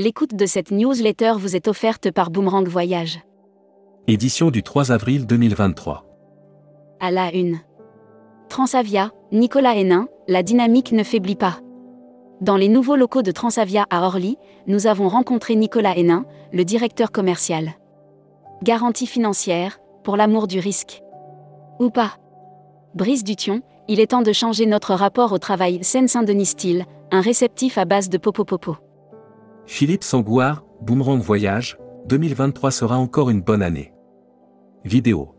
L'écoute de cette newsletter vous est offerte par Boomerang Voyage. Édition du 3 avril 2023. À la une. Transavia, Nicolas Hénin, la dynamique ne faiblit pas. Dans les nouveaux locaux de Transavia à Orly, nous avons rencontré Nicolas Hénin, le directeur commercial. Garantie financière, pour l'amour du risque. Ou pas. Brice Dution, il est temps de changer notre rapport au travail Seine-Saint-Denis style, un réceptif à base de popo-popo. Philippe Sangouard, Boomerang Voyage, 2023 sera encore une bonne année. Vidéo.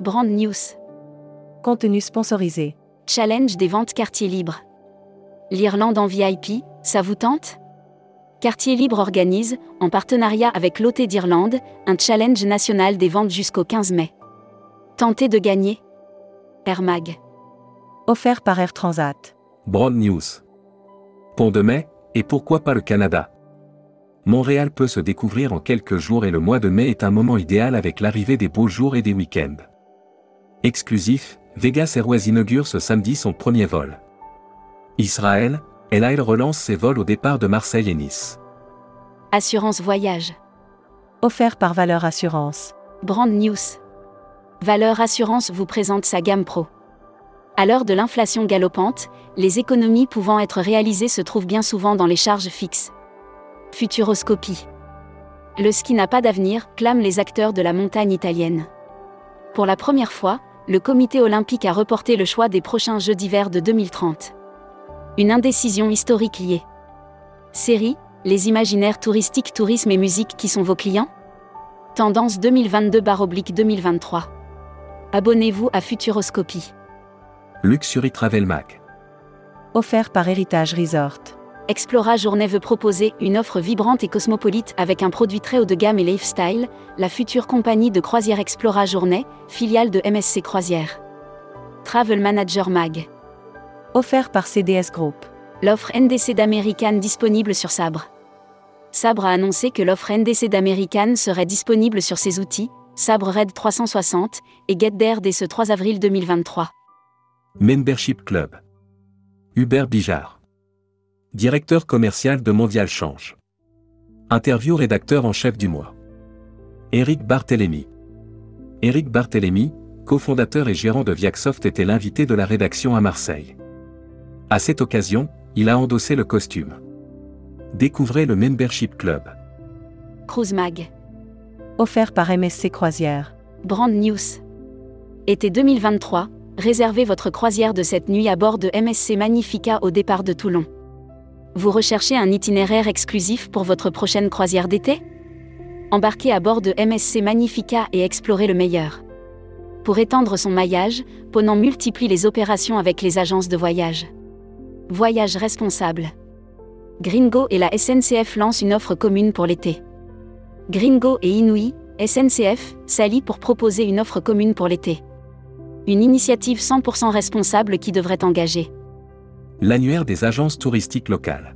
Brand News. Contenu sponsorisé. Challenge des ventes quartier libre. L'Irlande en VIP, ça vous tente? Quartier Libre organise, en partenariat avec l'OT d'Irlande, un challenge national des ventes jusqu'au 15 mai. Tentez de gagner Air Mag. Offert par Air Transat. Broad News. Pont de mai, et pourquoi pas le Canada? Montréal peut se découvrir en quelques jours et le mois de mai est un moment idéal avec l'arrivée des beaux jours et des week-ends. Exclusif, Vegas Airways inaugure ce samedi son premier vol. Israël, El Al relance ses vols au départ de Marseille et Nice. Assurance Voyage. Offert par Valeur Assurance. Brand News. Valeur Assurance vous présente sa gamme Pro. À l'heure de l'inflation galopante, les économies pouvant être réalisées se trouvent bien souvent dans les charges fixes. Futuroscopie. Le ski n'a pas d'avenir, clament les acteurs de la montagne italienne. Pour la première fois, le comité olympique a reporté le choix des prochains Jeux d'hiver de 2030. Une indécision historique liée. Série, les imaginaires touristiques, tourisme et musique qui sont vos clients? Tendance 2022-2023. Abonnez-vous à Futuroscopie. Luxury Travel Mac. Offert par Héritage Resort. Explora Journée veut proposer une offre vibrante et cosmopolite avec un produit très haut de gamme et lifestyle, la future compagnie de croisière Explora Journée, filiale de MSC Croisière. Travel Manager Mag. Offert par CDS Group. L'offre NDC d'American disponible sur Sabre. Sabre a annoncé que l'offre NDC d'American serait disponible sur ses outils, Sabre Red 360 et GetDair dès ce 3 avril 2023. Membership Club. Hubert Bijard. Directeur commercial de Mondial Change. Interview rédacteur en chef du mois. Éric Barthélémy. Éric Barthélémy, cofondateur et gérant de Viacsoft était l'invité de la rédaction à Marseille. À cette occasion, il a endossé le costume. Découvrez le Membership Club. Cruise Mag. Offert par MSC Croisière. Brand News. Été 2023, réservez votre croisière de cette nuit à bord de MSC Magnifica au départ de Toulon. Vous recherchez un itinéraire exclusif pour votre prochaine croisière d'été? Embarquez à bord de MSC Magnifica et explorez le meilleur. Pour étendre son maillage, Ponant multiplie les opérations avec les agences de voyage. Voyage responsable. Gringo et la SNCF lancent une offre commune pour l'été. Gringo et Inouï, SNCF, s'allient pour proposer une offre commune pour l'été. Une initiative 100% responsable qui devrait engager L'annuaire des agences touristiques locales.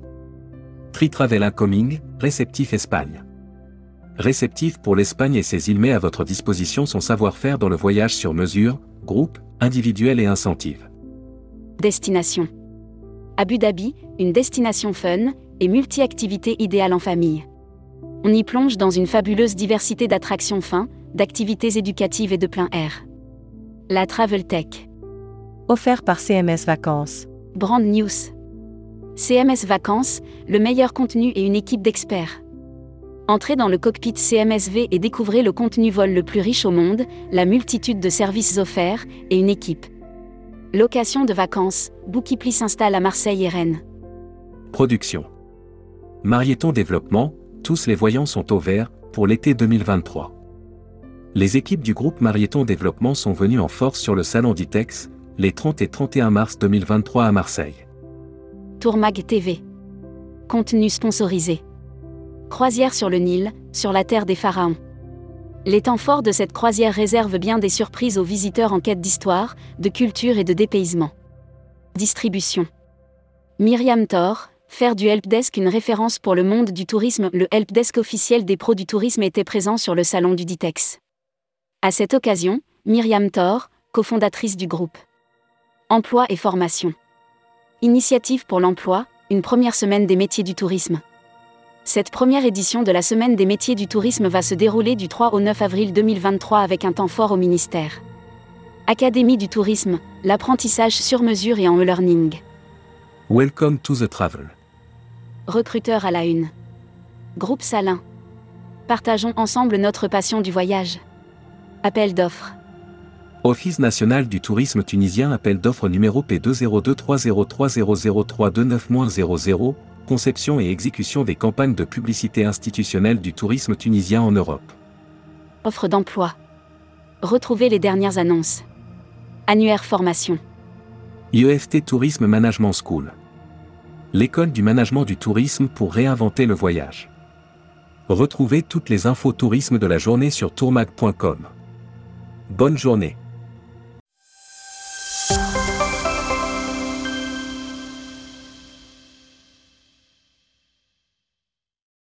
Tri-Travel Incoming, réceptif Espagne. Réceptif pour l'Espagne et ses îles met à votre disposition son savoir-faire dans le voyage sur mesure, groupe, individuel et incentive. Destination. Abu Dhabi, une destination fun et multi-activités idéale en famille. On y plonge dans une fabuleuse diversité d'attractions fins, d'activités éducatives et de plein air. La Travel Tech. Offert par CMS Vacances. Brand News. CMS Vacances, le meilleur contenu et une équipe d'experts. Entrez dans le cockpit CMSV et découvrez le contenu vol le plus riche au monde, la multitude de services offerts et une équipe. Location de vacances, Bookipli s'installe à Marseille et Rennes. Production. Marieton Développement, tous les voyants sont au vert, pour l'été 2023. Les équipes du groupe Marieton Développement sont venues en force sur le salon d'ITEX, les 30 et 31 mars 2023 à Marseille. Tourmag TV. Contenu sponsorisé. Croisière sur le Nil, sur la terre des pharaons. Les temps forts de cette croisière réservent bien des surprises aux visiteurs en quête d'histoire, de culture et de dépaysement. Distribution. Myriam Thor, faire du helpdesk une référence pour le monde du tourisme. Le helpdesk officiel des pros du tourisme était présent sur le salon du Ditex. À cette occasion, Myriam Thor, cofondatrice du groupe. Emploi et formation. Initiative pour l'emploi, une première semaine des métiers du tourisme. Cette première édition de la Semaine des métiers du tourisme va se dérouler du 3 au 9 avril 2023 avec un temps fort au ministère. Académie du tourisme, l'apprentissage sur mesure et en e-learning. Welcome to the travel. Recruteur à la une. Groupe Salin. Partageons ensemble notre passion du voyage. Appel d'offres. Office national du tourisme tunisien appel d'offres numéro P20230300329-00, conception et exécution des campagnes de publicité institutionnelle du tourisme tunisien en Europe. Offre d'emploi. Retrouvez les dernières annonces. Annuaire formation. IEFT Tourisme Management School. L'école du management du tourisme pour réinventer le voyage. Retrouvez toutes les infos tourisme de la journée sur tourmag.com. Bonne journée.